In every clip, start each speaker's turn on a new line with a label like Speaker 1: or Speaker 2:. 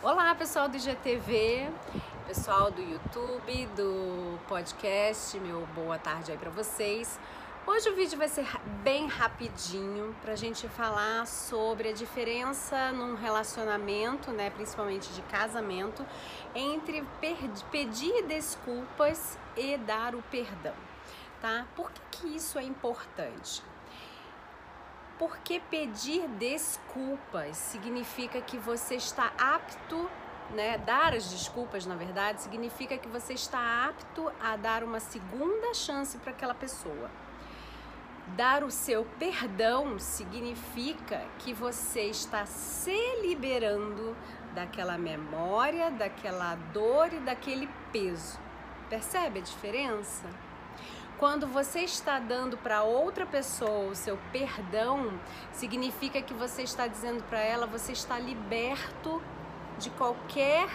Speaker 1: Olá, pessoal do IGTV, pessoal do YouTube, do podcast, meu boa tarde aí para vocês. Hoje o vídeo vai ser bem rapidinho para a gente falar sobre a diferença num relacionamento, né, principalmente de casamento, entre pedir desculpas e dar o perdão, tá? Por que, que isso é importante? Porque pedir desculpas significa que você está apto, né? Dar as desculpas, na verdade, significa que você está apto a dar uma segunda chance para aquela pessoa. Dar o seu perdão significa que você está se liberando daquela memória, daquela dor e daquele peso. Percebe a diferença? Quando você está dando para outra pessoa o seu perdão, significa que você está dizendo para ela, você está liberto de qualquer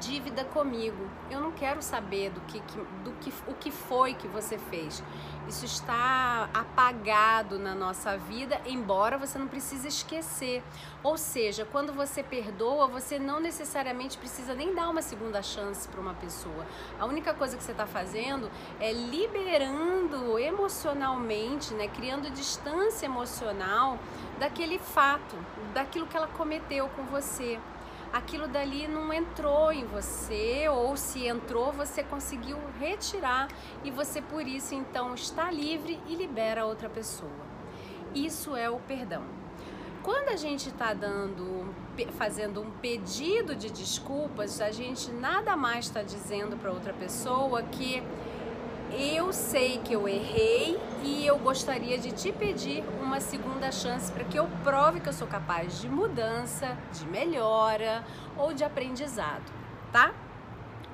Speaker 1: dívida comigo. Eu não quero saber do que, do que o que foi que você fez. Isso está apagado na nossa vida, embora você não precise esquecer. Ou seja, quando você perdoa, você não necessariamente precisa nem dar uma segunda chance para uma pessoa. A única coisa que você está fazendo é liberando emocionalmente, né, criando distância emocional daquele fato, daquilo que ela cometeu com você aquilo dali não entrou em você, ou se entrou, você conseguiu retirar e você por isso então está livre e libera a outra pessoa. Isso é o perdão. Quando a gente está dando, fazendo um pedido de desculpas, a gente nada mais está dizendo para outra pessoa que eu sei que eu errei e eu gostaria de te pedir uma segunda chance para que eu prove que eu sou capaz de mudança, de melhora ou de aprendizado, tá?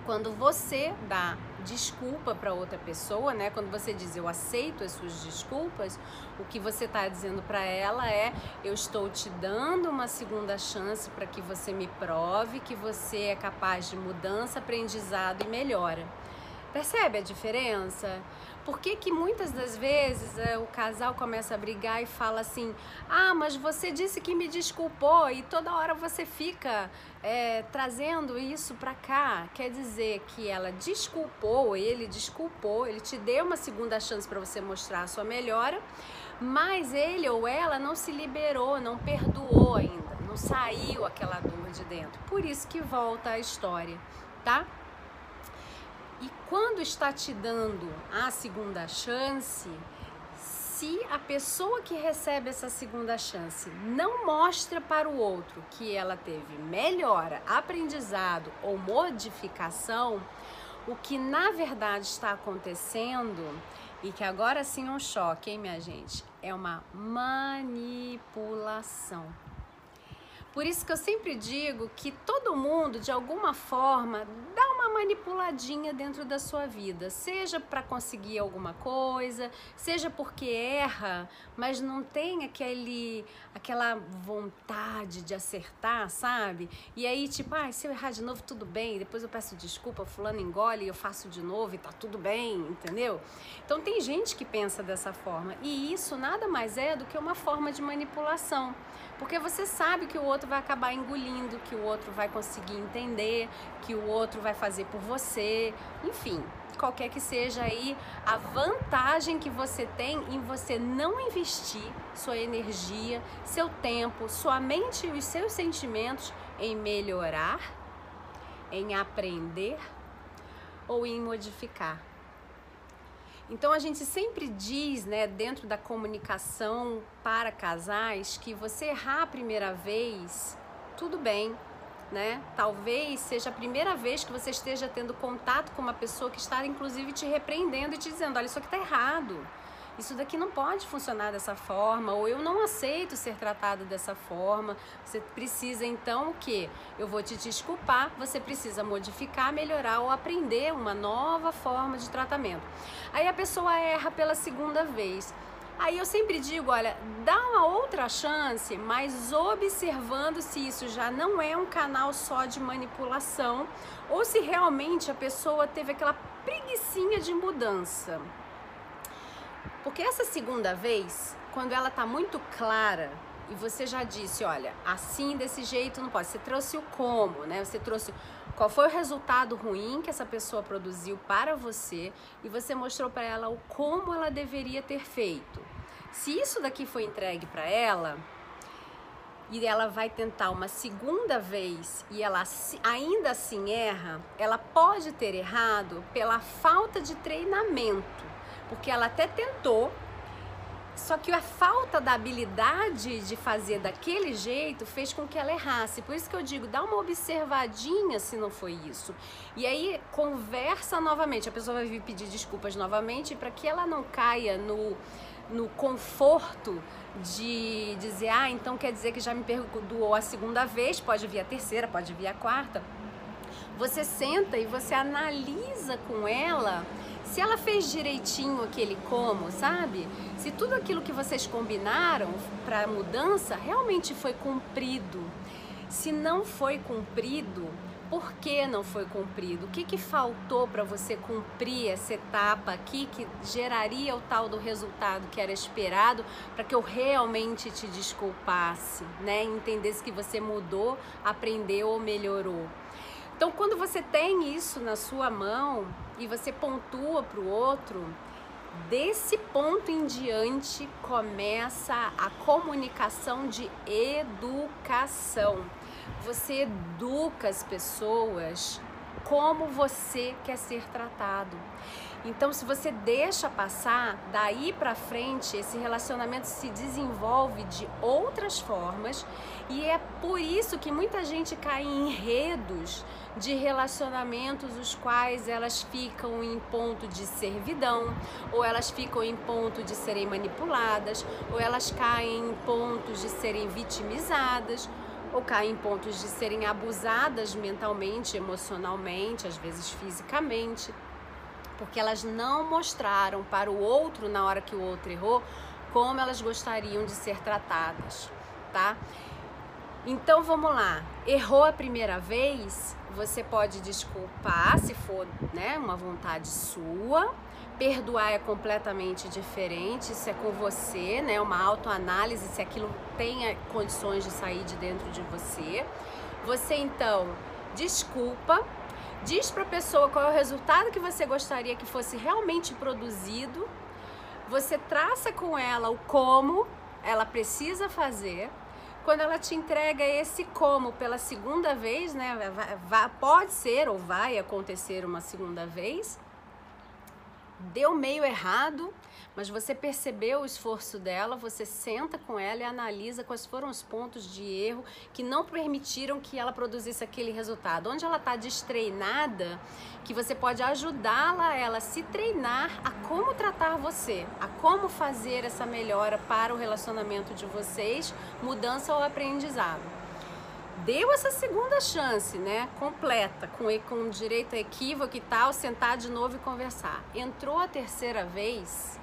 Speaker 1: Quando você dá desculpa para outra pessoa, né? Quando você diz eu aceito as suas desculpas, o que você está dizendo para ela é eu estou te dando uma segunda chance para que você me prove que você é capaz de mudança, aprendizado e melhora. Percebe a diferença? Por que, que muitas das vezes é, o casal começa a brigar e fala assim: Ah, mas você disse que me desculpou e toda hora você fica é, trazendo isso pra cá? Quer dizer que ela desculpou, ele desculpou, ele te deu uma segunda chance para você mostrar a sua melhora, mas ele ou ela não se liberou, não perdoou ainda, não saiu aquela dor de dentro. Por isso que volta a história, tá? E quando está te dando a segunda chance, se a pessoa que recebe essa segunda chance não mostra para o outro que ela teve melhora, aprendizado ou modificação, o que na verdade está acontecendo e que agora sim é um choque, hein, minha gente? É uma manipulação. Por isso que eu sempre digo que todo mundo, de alguma forma, dá manipuladinha dentro da sua vida, seja para conseguir alguma coisa, seja porque erra, mas não tem aquele aquela vontade de acertar, sabe? E aí tipo, ah, se eu errar de novo tudo bem, depois eu peço desculpa, fulano engole, eu faço de novo e tá tudo bem, entendeu? Então tem gente que pensa dessa forma, e isso nada mais é do que uma forma de manipulação. Porque você sabe que o outro vai acabar engolindo, que o outro vai conseguir entender, que o outro vai fazer por você, enfim, qualquer que seja aí a vantagem que você tem em você não investir sua energia, seu tempo, sua mente e os seus sentimentos em melhorar, em aprender ou em modificar. Então a gente sempre diz, né, dentro da comunicação para casais, que você errar a primeira vez, tudo bem, né? Talvez seja a primeira vez que você esteja tendo contato com uma pessoa que está inclusive te repreendendo e te dizendo, olha, isso aqui está errado isso daqui não pode funcionar dessa forma, ou eu não aceito ser tratado dessa forma. Você precisa então o quê? Eu vou te desculpar, você precisa modificar, melhorar ou aprender uma nova forma de tratamento. Aí a pessoa erra pela segunda vez. Aí eu sempre digo, olha, dá uma outra chance, mas observando se isso já não é um canal só de manipulação ou se realmente a pessoa teve aquela preguiçinha de mudança. Porque essa segunda vez, quando ela tá muito clara e você já disse, olha, assim desse jeito não pode. Você trouxe o como, né? Você trouxe qual foi o resultado ruim que essa pessoa produziu para você e você mostrou para ela o como ela deveria ter feito. Se isso daqui foi entregue para ela, e ela vai tentar uma segunda vez e ela ainda assim erra, ela pode ter errado pela falta de treinamento, porque ela até tentou, só que a falta da habilidade de fazer daquele jeito fez com que ela errasse. Por isso que eu digo, dá uma observadinha se não foi isso. E aí conversa novamente. A pessoa vai vir pedir desculpas novamente para que ela não caia no, no conforto de dizer, ah, então quer dizer que já me perdoou a segunda vez, pode vir a terceira, pode vir a quarta. Você senta e você analisa com ela se ela fez direitinho aquele como, sabe? Se tudo aquilo que vocês combinaram para mudança realmente foi cumprido. Se não foi cumprido, por que não foi cumprido? O que, que faltou para você cumprir essa etapa aqui que geraria o tal do resultado que era esperado para que eu realmente te desculpasse, né? Entendesse que você mudou, aprendeu ou melhorou. Então, quando você tem isso na sua mão e você pontua para o outro, desse ponto em diante começa a comunicação de educação. Você educa as pessoas como você quer ser tratado. Então, se você deixa passar, daí para frente esse relacionamento se desenvolve de outras formas, e é por isso que muita gente cai em enredos de relacionamentos os quais elas ficam em ponto de servidão, ou elas ficam em ponto de serem manipuladas, ou elas caem em pontos de serem vitimizadas, ou caem em pontos de serem abusadas mentalmente, emocionalmente, às vezes fisicamente, porque elas não mostraram para o outro na hora que o outro errou como elas gostariam de ser tratadas, tá? Então vamos lá. Errou a primeira vez, você pode desculpar se for, né, uma vontade sua. Perdoar é completamente diferente, isso é com você, né? Uma autoanálise se aquilo tem condições de sair de dentro de você. Você então desculpa, diz para a pessoa qual é o resultado que você gostaria que fosse realmente produzido. Você traça com ela o como ela precisa fazer quando ela te entrega esse como pela segunda vez, né? Pode ser ou vai acontecer uma segunda vez. Deu meio errado, mas você percebeu o esforço dela, você senta com ela e analisa quais foram os pontos de erro que não permitiram que ela produzisse aquele resultado. Onde ela está destreinada, que você pode ajudá-la ela se treinar a como tratar você, a como fazer essa melhora para o relacionamento de vocês, mudança ou aprendizado deu essa segunda chance, né, completa, com, com direito a equívoco e tal, sentar de novo e conversar. Entrou a terceira vez,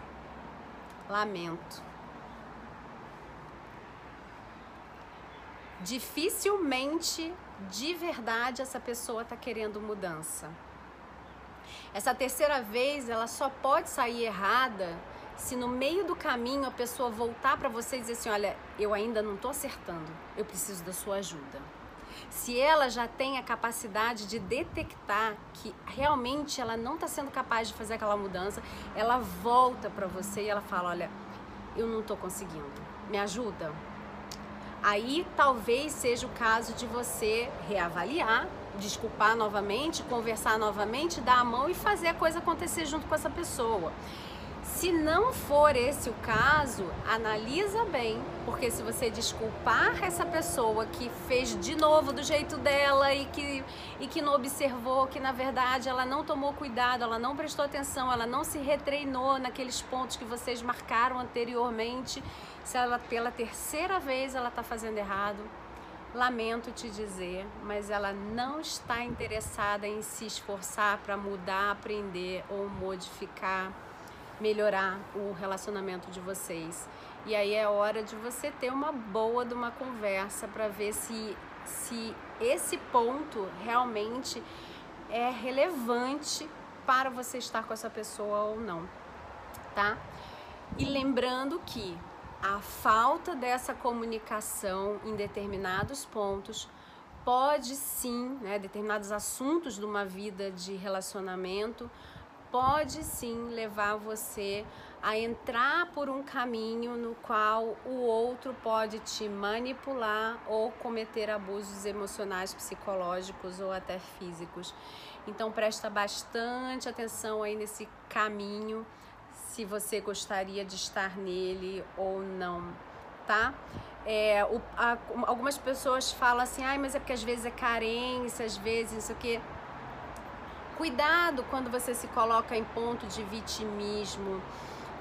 Speaker 1: Lamento. Dificilmente, de verdade, essa pessoa está querendo mudança. Essa terceira vez, ela só pode sair errada se no meio do caminho a pessoa voltar para você e dizer assim: Olha, eu ainda não estou acertando, eu preciso da sua ajuda se ela já tem a capacidade de detectar que realmente ela não está sendo capaz de fazer aquela mudança, ela volta para você e ela fala: Olha, eu não estou conseguindo, me ajuda. Aí talvez seja o caso de você reavaliar, desculpar novamente, conversar novamente, dar a mão e fazer a coisa acontecer junto com essa pessoa. Se não for esse o caso, analisa bem, porque se você desculpar essa pessoa que fez de novo do jeito dela e que, e que não observou que na verdade ela não tomou cuidado, ela não prestou atenção, ela não se retreinou naqueles pontos que vocês marcaram anteriormente, se ela pela terceira vez ela está fazendo errado, lamento te dizer, mas ela não está interessada em se esforçar para mudar, aprender ou modificar melhorar o relacionamento de vocês. E aí é hora de você ter uma boa de uma conversa para ver se, se esse ponto realmente é relevante para você estar com essa pessoa ou não, tá? E lembrando que a falta dessa comunicação em determinados pontos pode sim, né, determinados assuntos de uma vida de relacionamento, pode sim levar você a entrar por um caminho no qual o outro pode te manipular ou cometer abusos emocionais, psicológicos ou até físicos. Então presta bastante atenção aí nesse caminho, se você gostaria de estar nele ou não, tá? É, o, a, algumas pessoas falam assim, ai, mas é porque às vezes é carência, às vezes isso aqui. Cuidado quando você se coloca em ponto de vitimismo.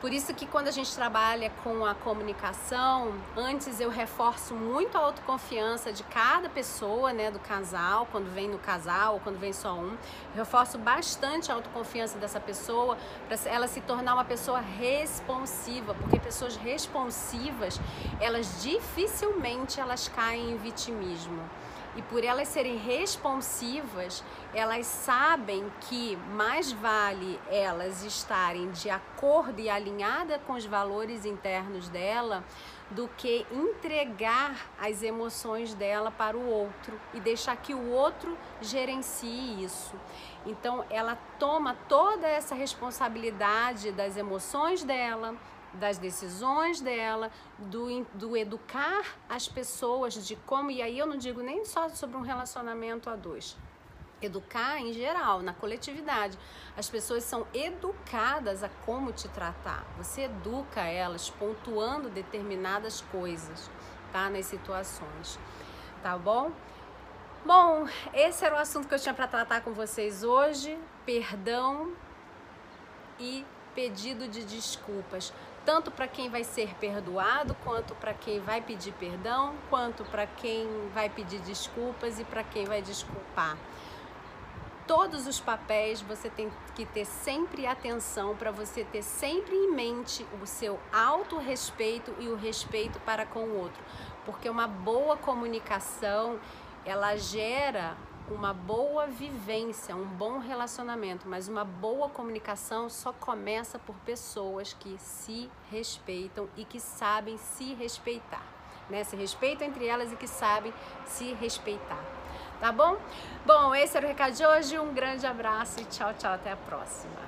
Speaker 1: Por isso que quando a gente trabalha com a comunicação, antes eu reforço muito a autoconfiança de cada pessoa, né, do casal, quando vem no casal ou quando vem só um. Eu reforço bastante a autoconfiança dessa pessoa para ela se tornar uma pessoa responsiva, porque pessoas responsivas, elas dificilmente elas caem em vitimismo. E por elas serem responsivas, elas sabem que mais vale elas estarem de acordo e alinhada com os valores internos dela do que entregar as emoções dela para o outro e deixar que o outro gerencie isso. Então ela toma toda essa responsabilidade das emoções dela, das decisões dela, do, do educar as pessoas de como, e aí eu não digo nem só sobre um relacionamento a dois, educar em geral, na coletividade. As pessoas são educadas a como te tratar. Você educa elas pontuando determinadas coisas, tá? Nas situações. Tá bom? Bom, esse era o assunto que eu tinha para tratar com vocês hoje. Perdão e pedido de desculpas tanto para quem vai ser perdoado, quanto para quem vai pedir perdão, quanto para quem vai pedir desculpas e para quem vai desculpar. Todos os papéis você tem que ter sempre atenção para você ter sempre em mente o seu autorrespeito e o respeito para com o outro, porque uma boa comunicação ela gera uma boa vivência, um bom relacionamento, mas uma boa comunicação só começa por pessoas que se respeitam e que sabem se respeitar, né? Se respeitam entre elas e que sabem se respeitar. Tá bom? Bom, esse era o recado de hoje. Um grande abraço e tchau, tchau. Até a próxima.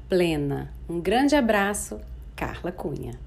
Speaker 1: plena. Um grande abraço, Carla Cunha.